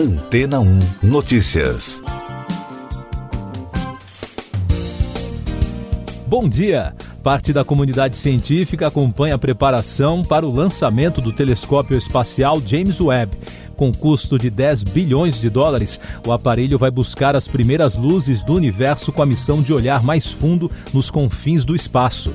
Antena 1 Notícias. Bom dia! Parte da comunidade científica acompanha a preparação para o lançamento do telescópio espacial James Webb. Com custo de 10 bilhões de dólares, o aparelho vai buscar as primeiras luzes do universo com a missão de olhar mais fundo nos confins do espaço.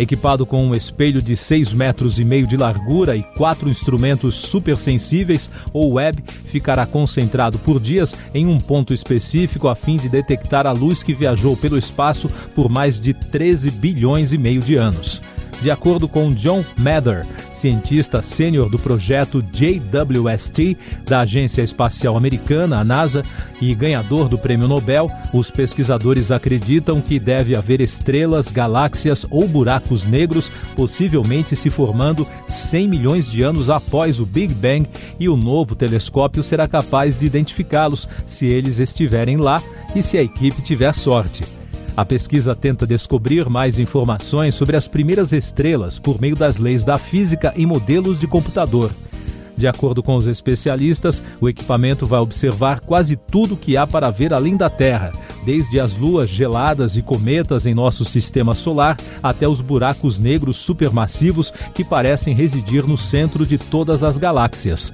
Equipado com um espelho de 6 metros e meio de largura e quatro instrumentos supersensíveis, o Webb ficará concentrado por dias em um ponto específico a fim de detectar a luz que viajou pelo espaço por mais de 13 bilhões e meio de anos. De acordo com John Mather, cientista sênior do projeto JWST da Agência Espacial Americana, a NASA, e ganhador do Prêmio Nobel, os pesquisadores acreditam que deve haver estrelas, galáxias ou buracos negros, possivelmente se formando 100 milhões de anos após o Big Bang, e o novo telescópio será capaz de identificá-los se eles estiverem lá e se a equipe tiver sorte. A pesquisa tenta descobrir mais informações sobre as primeiras estrelas por meio das leis da física e modelos de computador. De acordo com os especialistas, o equipamento vai observar quase tudo que há para ver além da Terra, desde as luas geladas e cometas em nosso sistema solar até os buracos negros supermassivos que parecem residir no centro de todas as galáxias.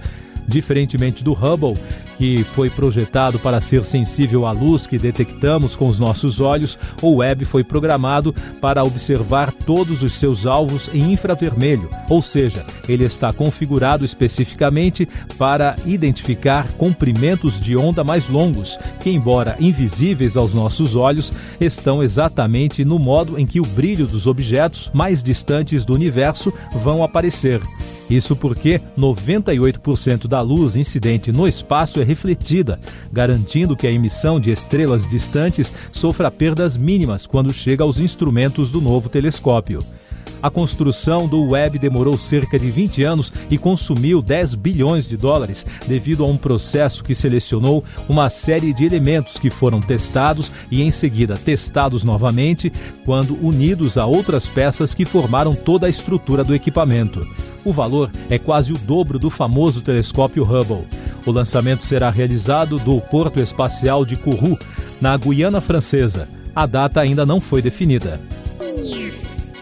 Diferentemente do Hubble, que foi projetado para ser sensível à luz que detectamos com os nossos olhos, o Webb foi programado para observar todos os seus alvos em infravermelho, ou seja, ele está configurado especificamente para identificar comprimentos de onda mais longos, que, embora invisíveis aos nossos olhos, estão exatamente no modo em que o brilho dos objetos mais distantes do universo vão aparecer. Isso porque 98% da luz incidente no espaço é refletida, garantindo que a emissão de estrelas distantes sofra perdas mínimas quando chega aos instrumentos do novo telescópio. A construção do Webb demorou cerca de 20 anos e consumiu 10 bilhões de dólares, devido a um processo que selecionou uma série de elementos que foram testados e em seguida testados novamente, quando unidos a outras peças que formaram toda a estrutura do equipamento. O valor é quase o dobro do famoso telescópio Hubble. O lançamento será realizado do Porto Espacial de Kourou, na Guiana Francesa. A data ainda não foi definida.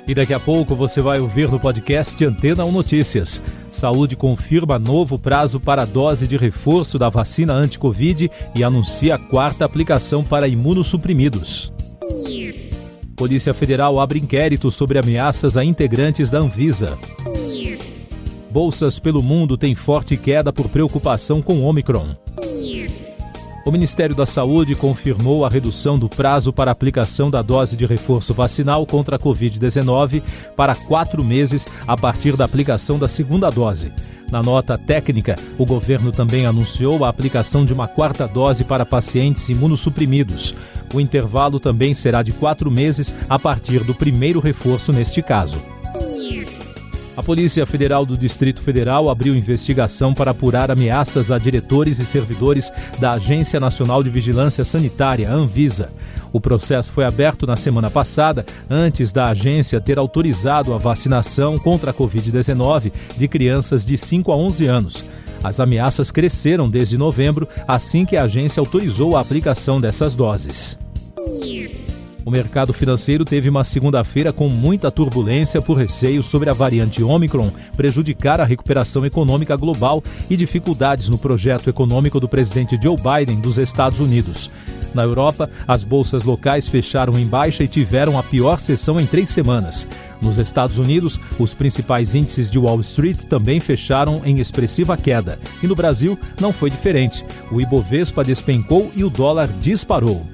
E daqui a pouco você vai ouvir no podcast Antena 1 Notícias. Saúde confirma novo prazo para a dose de reforço da vacina anti-Covid e anuncia a quarta aplicação para imunossuprimidos. Polícia Federal abre inquérito sobre ameaças a integrantes da Anvisa. Bolsas pelo mundo têm forte queda por preocupação com Omicron. O Ministério da Saúde confirmou a redução do prazo para aplicação da dose de reforço vacinal contra a Covid-19 para quatro meses a partir da aplicação da segunda dose. Na nota técnica, o governo também anunciou a aplicação de uma quarta dose para pacientes imunossuprimidos. O intervalo também será de quatro meses a partir do primeiro reforço neste caso. A Polícia Federal do Distrito Federal abriu investigação para apurar ameaças a diretores e servidores da Agência Nacional de Vigilância Sanitária, Anvisa. O processo foi aberto na semana passada, antes da agência ter autorizado a vacinação contra a Covid-19 de crianças de 5 a 11 anos. As ameaças cresceram desde novembro, assim que a agência autorizou a aplicação dessas doses. O mercado financeiro teve uma segunda-feira com muita turbulência por receio sobre a variante Omicron prejudicar a recuperação econômica global e dificuldades no projeto econômico do presidente Joe Biden dos Estados Unidos. Na Europa, as bolsas locais fecharam em baixa e tiveram a pior sessão em três semanas. Nos Estados Unidos, os principais índices de Wall Street também fecharam em expressiva queda. E no Brasil, não foi diferente. O Ibovespa despencou e o dólar disparou.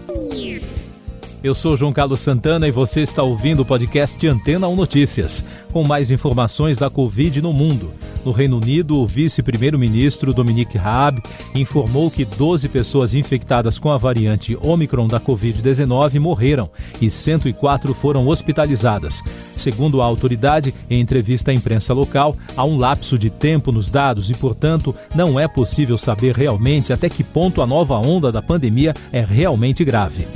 Eu sou João Carlos Santana e você está ouvindo o podcast Antena 1 Notícias, com mais informações da Covid no mundo. No Reino Unido, o vice-primeiro-ministro Dominique Raab informou que 12 pessoas infectadas com a variante Omicron da Covid-19 morreram e 104 foram hospitalizadas. Segundo a autoridade, em entrevista à imprensa local, há um lapso de tempo nos dados e, portanto, não é possível saber realmente até que ponto a nova onda da pandemia é realmente grave.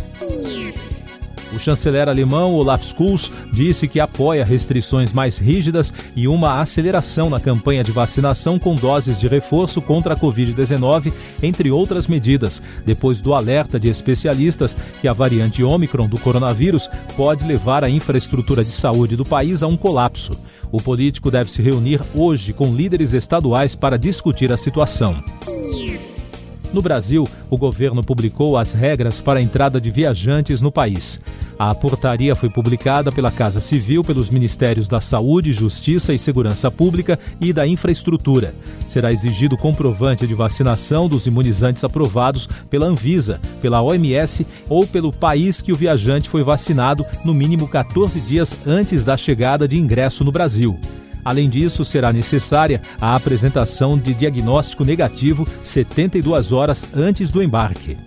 O chanceler alemão Olaf Scholz disse que apoia restrições mais rígidas e uma aceleração na campanha de vacinação com doses de reforço contra a Covid-19, entre outras medidas, depois do alerta de especialistas que a variante Ômicron do coronavírus pode levar a infraestrutura de saúde do país a um colapso. O político deve se reunir hoje com líderes estaduais para discutir a situação. No Brasil, o governo publicou as regras para a entrada de viajantes no país. A portaria foi publicada pela Casa Civil, pelos Ministérios da Saúde, Justiça e Segurança Pública e da Infraestrutura. Será exigido comprovante de vacinação dos imunizantes aprovados pela Anvisa, pela OMS ou pelo país que o viajante foi vacinado no mínimo 14 dias antes da chegada de ingresso no Brasil. Além disso, será necessária a apresentação de diagnóstico negativo 72 horas antes do embarque.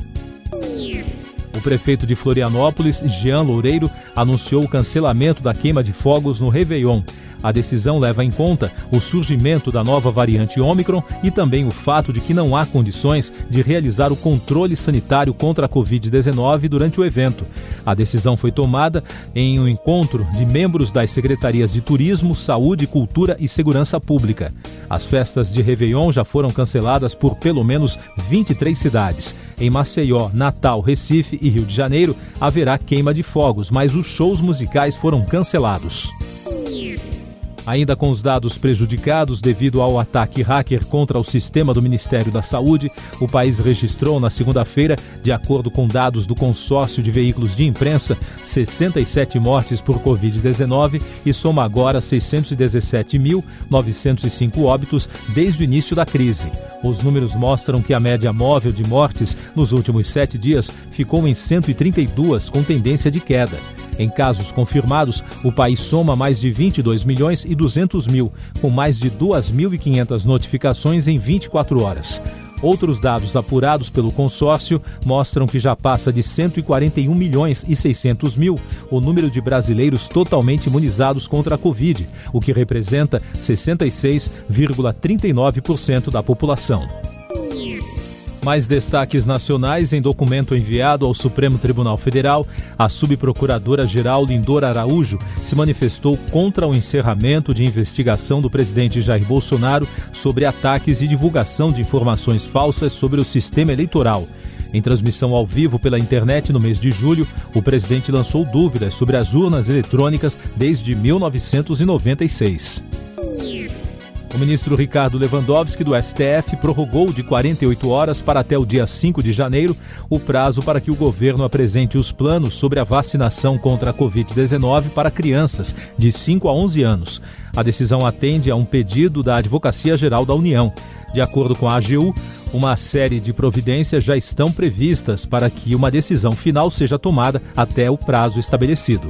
Prefeito de Florianópolis, Jean Loureiro, anunciou o cancelamento da queima de fogos no Réveillon a decisão leva em conta o surgimento da nova variante Ômicron e também o fato de que não há condições de realizar o controle sanitário contra a Covid-19 durante o evento. A decisão foi tomada em um encontro de membros das secretarias de Turismo, Saúde, Cultura e Segurança Pública. As festas de Réveillon já foram canceladas por pelo menos 23 cidades. Em Maceió, Natal, Recife e Rio de Janeiro haverá queima de fogos, mas os shows musicais foram cancelados. Ainda com os dados prejudicados devido ao ataque hacker contra o sistema do Ministério da Saúde, o país registrou na segunda-feira, de acordo com dados do consórcio de veículos de imprensa, 67 mortes por Covid-19 e soma agora 617.905 óbitos desde o início da crise. Os números mostram que a média móvel de mortes nos últimos sete dias ficou em 132, com tendência de queda. Em casos confirmados, o país soma mais de 22 milhões e 200 mil, com mais de 2.500 notificações em 24 horas. Outros dados apurados pelo consórcio mostram que já passa de 141 milhões e 600 mil o número de brasileiros totalmente imunizados contra a Covid, o que representa 66,39% da população. Mais destaques nacionais em documento enviado ao Supremo Tribunal Federal, a subprocuradora-geral Lindor Araújo se manifestou contra o encerramento de investigação do presidente Jair Bolsonaro sobre ataques e divulgação de informações falsas sobre o sistema eleitoral. Em transmissão ao vivo pela internet no mês de julho, o presidente lançou dúvidas sobre as urnas eletrônicas desde 1996. O ministro Ricardo Lewandowski, do STF, prorrogou de 48 horas para até o dia 5 de janeiro o prazo para que o governo apresente os planos sobre a vacinação contra a Covid-19 para crianças de 5 a 11 anos. A decisão atende a um pedido da Advocacia Geral da União. De acordo com a AGU, uma série de providências já estão previstas para que uma decisão final seja tomada até o prazo estabelecido.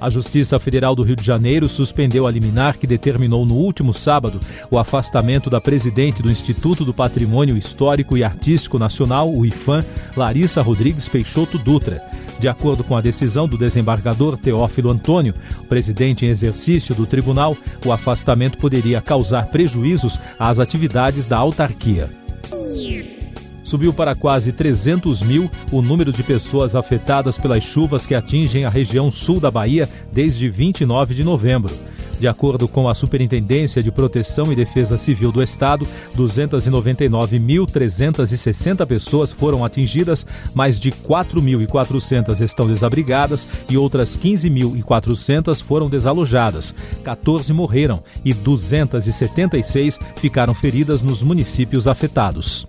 A Justiça Federal do Rio de Janeiro suspendeu a liminar que determinou no último sábado o afastamento da presidente do Instituto do Patrimônio Histórico e Artístico Nacional, o IFAM, Larissa Rodrigues Peixoto Dutra. De acordo com a decisão do desembargador Teófilo Antônio, presidente em exercício do tribunal, o afastamento poderia causar prejuízos às atividades da autarquia subiu para quase 300 mil o número de pessoas afetadas pelas chuvas que atingem a região sul da Bahia desde 29 de novembro. De acordo com a Superintendência de Proteção e Defesa Civil do Estado, 299.360 pessoas foram atingidas, mais de 4.400 estão desabrigadas e outras 15.400 foram desalojadas. 14 morreram e 276 ficaram feridas nos municípios afetados.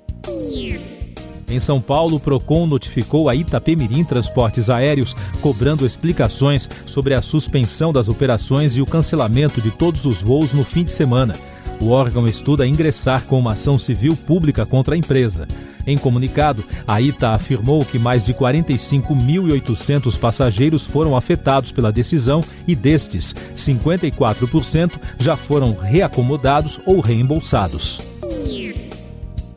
Em São Paulo, o Procon notificou a Itapemirim Transportes Aéreos, cobrando explicações sobre a suspensão das operações e o cancelamento de todos os voos no fim de semana. O órgão estuda ingressar com uma ação civil pública contra a empresa. Em comunicado, a ITA afirmou que mais de 45.800 passageiros foram afetados pela decisão e destes, 54% já foram reacomodados ou reembolsados.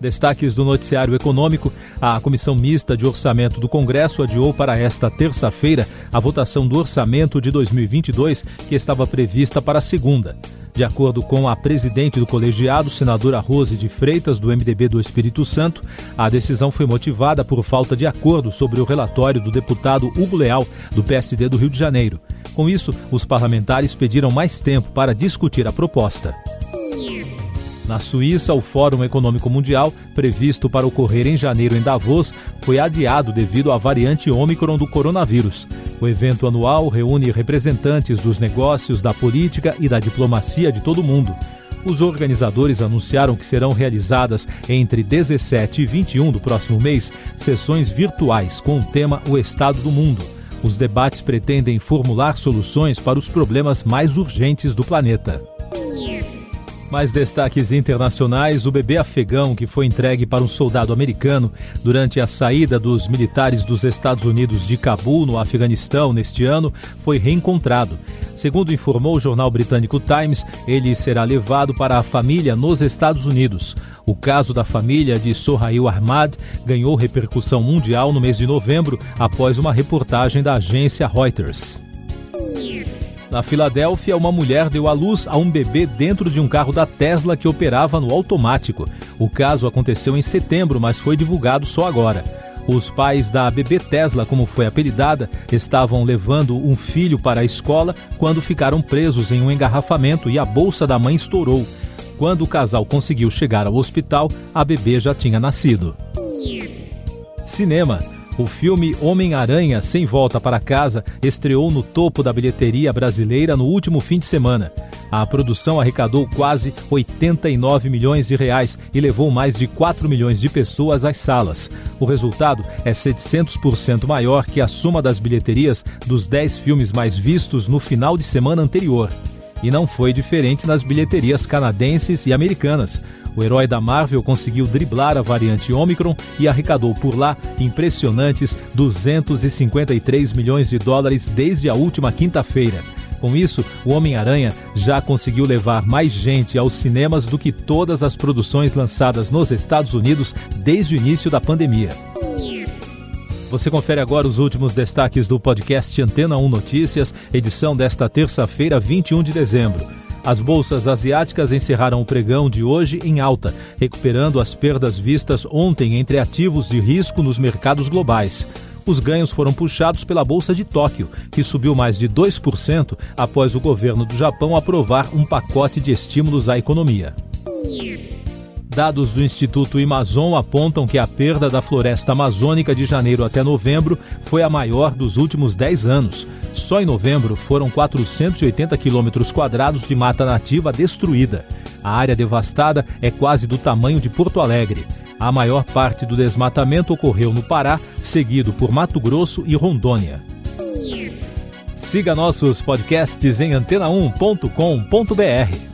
Destaques do noticiário econômico: a Comissão Mista de Orçamento do Congresso adiou para esta terça-feira a votação do orçamento de 2022, que estava prevista para segunda. De acordo com a presidente do colegiado, senadora Rose de Freitas, do MDB do Espírito Santo, a decisão foi motivada por falta de acordo sobre o relatório do deputado Hugo Leal, do PSD do Rio de Janeiro. Com isso, os parlamentares pediram mais tempo para discutir a proposta. Na Suíça, o Fórum Econômico Mundial, previsto para ocorrer em janeiro em Davos, foi adiado devido à variante Ômicron do coronavírus. O evento anual reúne representantes dos negócios, da política e da diplomacia de todo o mundo. Os organizadores anunciaram que serão realizadas entre 17 e 21 do próximo mês sessões virtuais com o tema O Estado do Mundo. Os debates pretendem formular soluções para os problemas mais urgentes do planeta. Mais destaques internacionais: o bebê afegão que foi entregue para um soldado americano durante a saída dos militares dos Estados Unidos de Cabul, no Afeganistão, neste ano, foi reencontrado. Segundo informou o jornal britânico Times, ele será levado para a família nos Estados Unidos. O caso da família de Sohail Ahmad ganhou repercussão mundial no mês de novembro após uma reportagem da agência Reuters. Na Filadélfia, uma mulher deu à luz a um bebê dentro de um carro da Tesla que operava no automático. O caso aconteceu em setembro, mas foi divulgado só agora. Os pais da bebê Tesla, como foi apelidada, estavam levando um filho para a escola quando ficaram presos em um engarrafamento e a bolsa da mãe estourou. Quando o casal conseguiu chegar ao hospital, a bebê já tinha nascido. Cinema. O filme Homem-Aranha Sem Volta para Casa estreou no topo da bilheteria brasileira no último fim de semana. A produção arrecadou quase 89 milhões de reais e levou mais de 4 milhões de pessoas às salas. O resultado é 700% maior que a soma das bilheterias dos 10 filmes mais vistos no final de semana anterior. E não foi diferente nas bilheterias canadenses e americanas. O herói da Marvel conseguiu driblar a variante Omicron e arrecadou por lá impressionantes 253 milhões de dólares desde a última quinta-feira. Com isso, o Homem-Aranha já conseguiu levar mais gente aos cinemas do que todas as produções lançadas nos Estados Unidos desde o início da pandemia. Você confere agora os últimos destaques do podcast Antena 1 Notícias, edição desta terça-feira, 21 de dezembro. As bolsas asiáticas encerraram o pregão de hoje em alta, recuperando as perdas vistas ontem entre ativos de risco nos mercados globais. Os ganhos foram puxados pela Bolsa de Tóquio, que subiu mais de 2% após o governo do Japão aprovar um pacote de estímulos à economia. Dados do Instituto Amazon apontam que a perda da floresta amazônica de janeiro até novembro foi a maior dos últimos 10 anos. Só em novembro foram 480 quilômetros quadrados de mata nativa destruída. A área devastada é quase do tamanho de Porto Alegre. A maior parte do desmatamento ocorreu no Pará, seguido por Mato Grosso e Rondônia. Siga nossos podcasts em antena1.com.br.